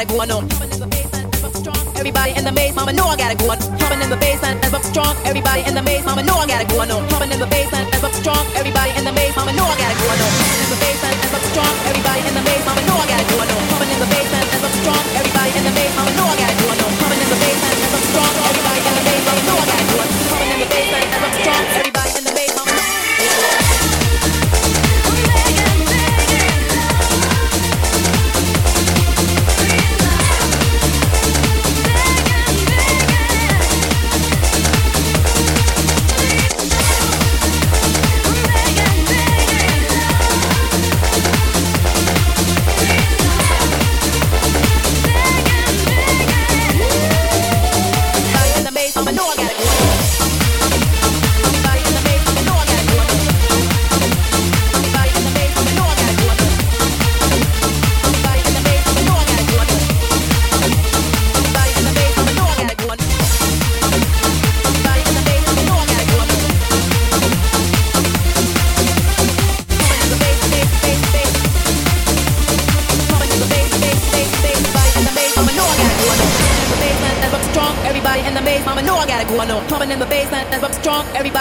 got it going on. Everybody in the maze, mama know I got it going. Pumping in the baseline as up strong. Everybody in the maze, mama know I got it going on. Pumping in the baseline as up strong. Everybody in the maze, mama know I got it going on. In the baseline as up strong. Everybody in the maze,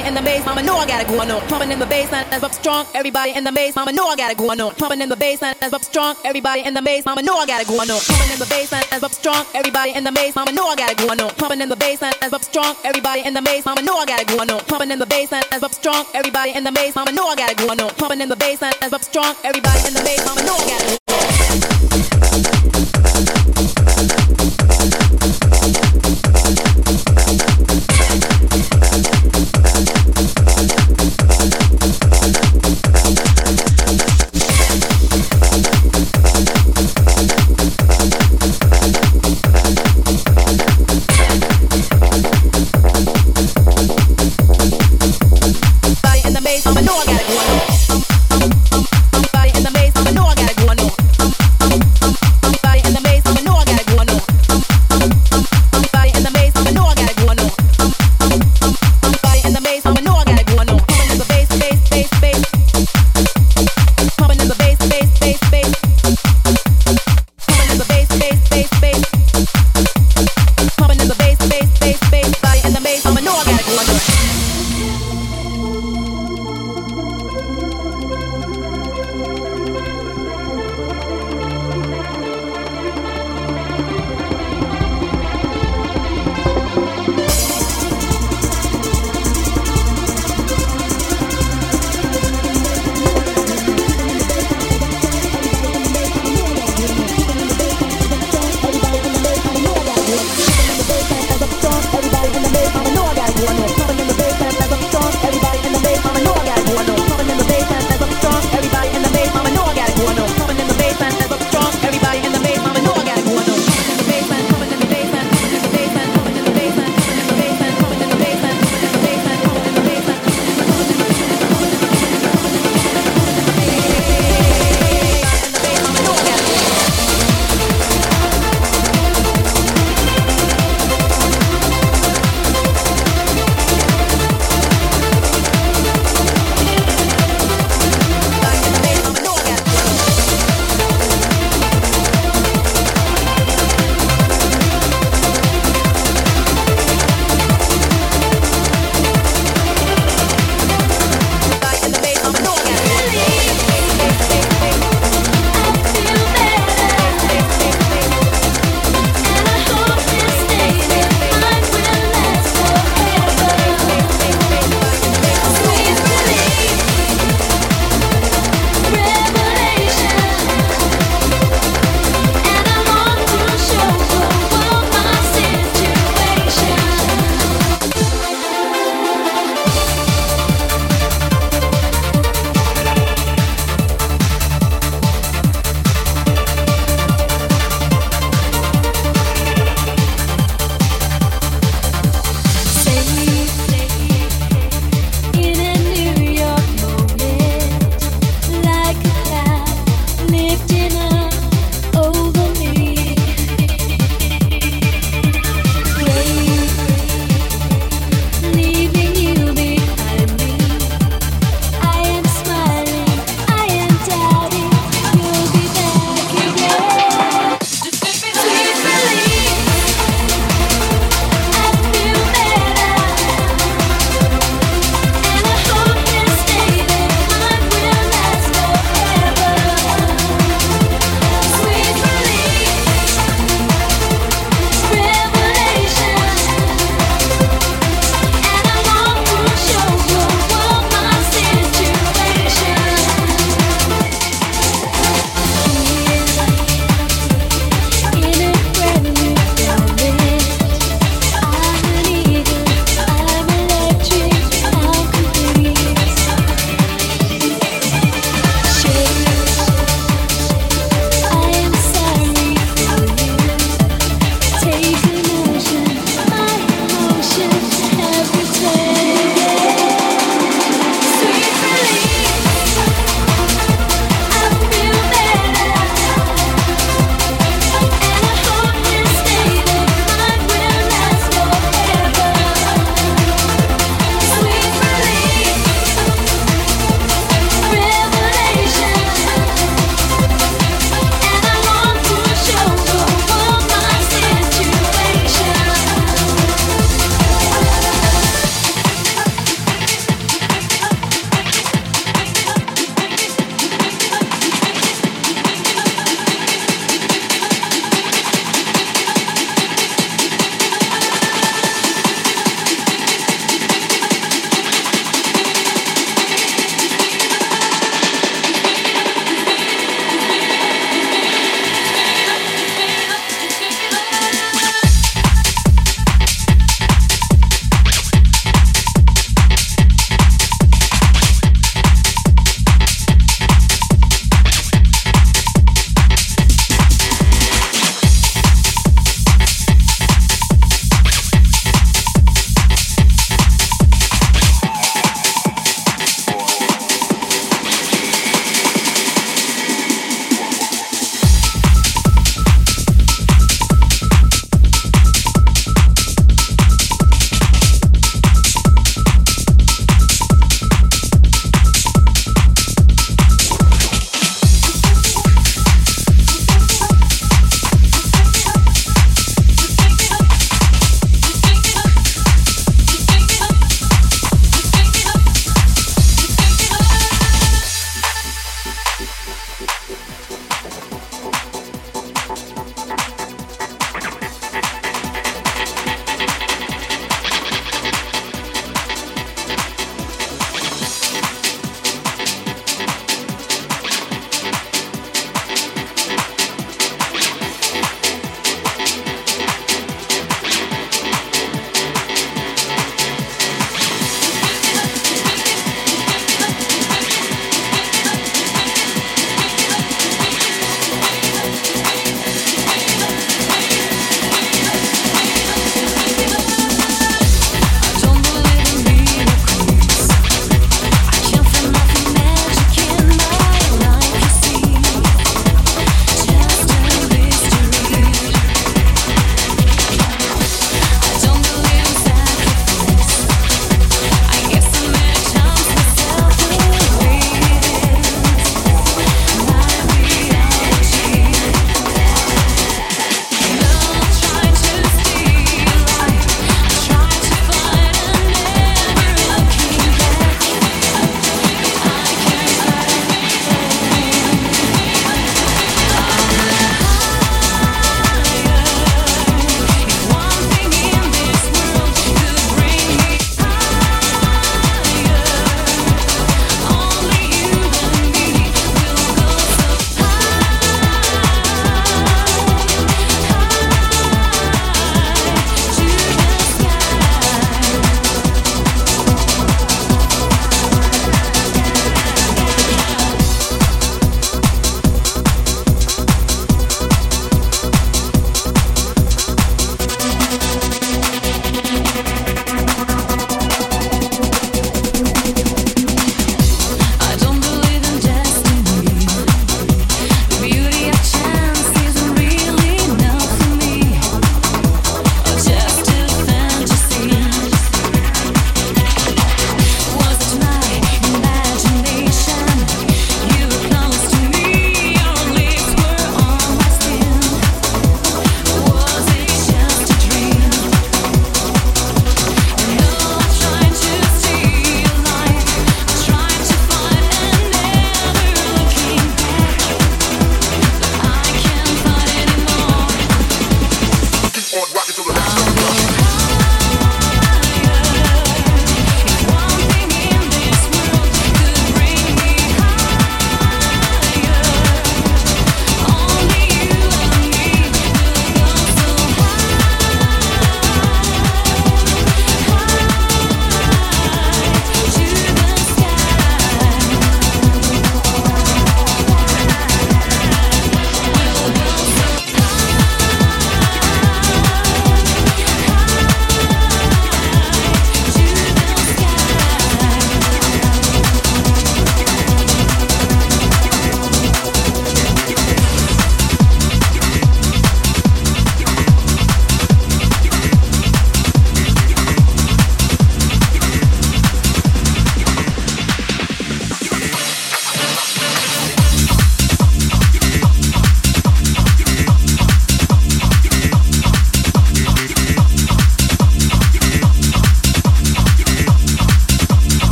Everybody in the maze, mama know I got it going on. Pumping in the basement, that's up strong. Everybody in the maze, mama know I got it going on. Pumping in the basement, that's up strong. Everybody in the maze, mama know I got it going on. Pumping in the basement, that's up strong. Everybody in the maze, mama know I got it going on. Pumping in the basement, that's up strong. Everybody in the maze, mama know I got it going on. Pumping in the basement, that's up strong. Everybody in the maze, mama know I got it going on. Pumping in the basement, that's up strong. Everybody in the maze, mama know I got it.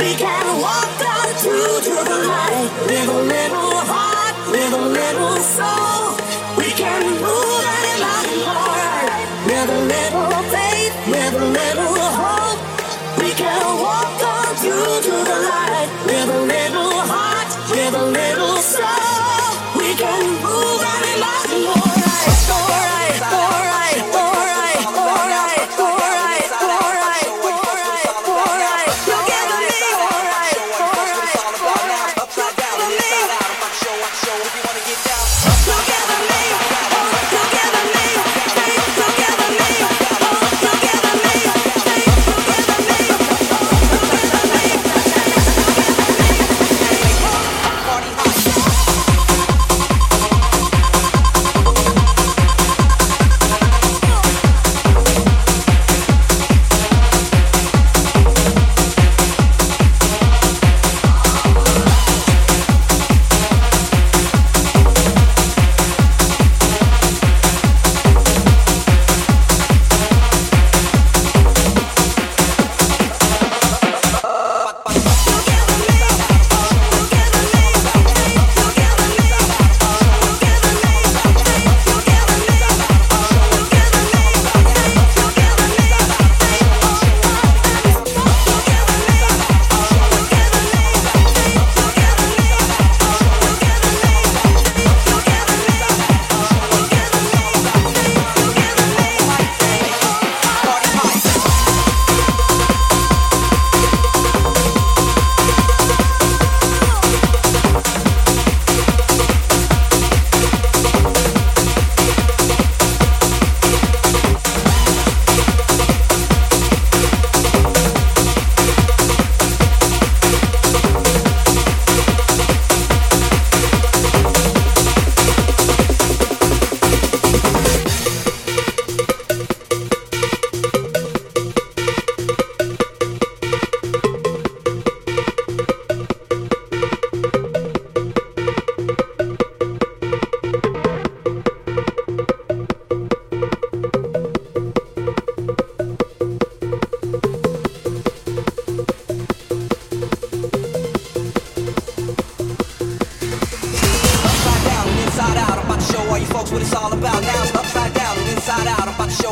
We can walk on through to the light. With a little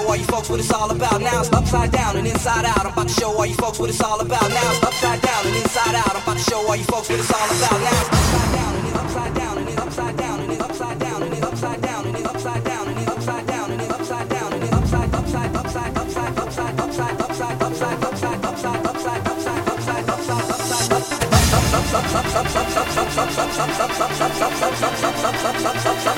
all you folks what it's all about. Now it's upside down and inside out. I'm about to show all you folks what it's all about. Now it's upside down and inside out. I'm about to show all you folks what it's all about. Now it's upside down and it's upside down and it's upside down and it's upside down and it's upside down and it's upside down and it's upside down and it's upside down and it's upside upside upside upside upside upside upside upside upside upside upside upside upside upside upside body. You got the body. You got the body. You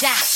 got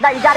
Now you got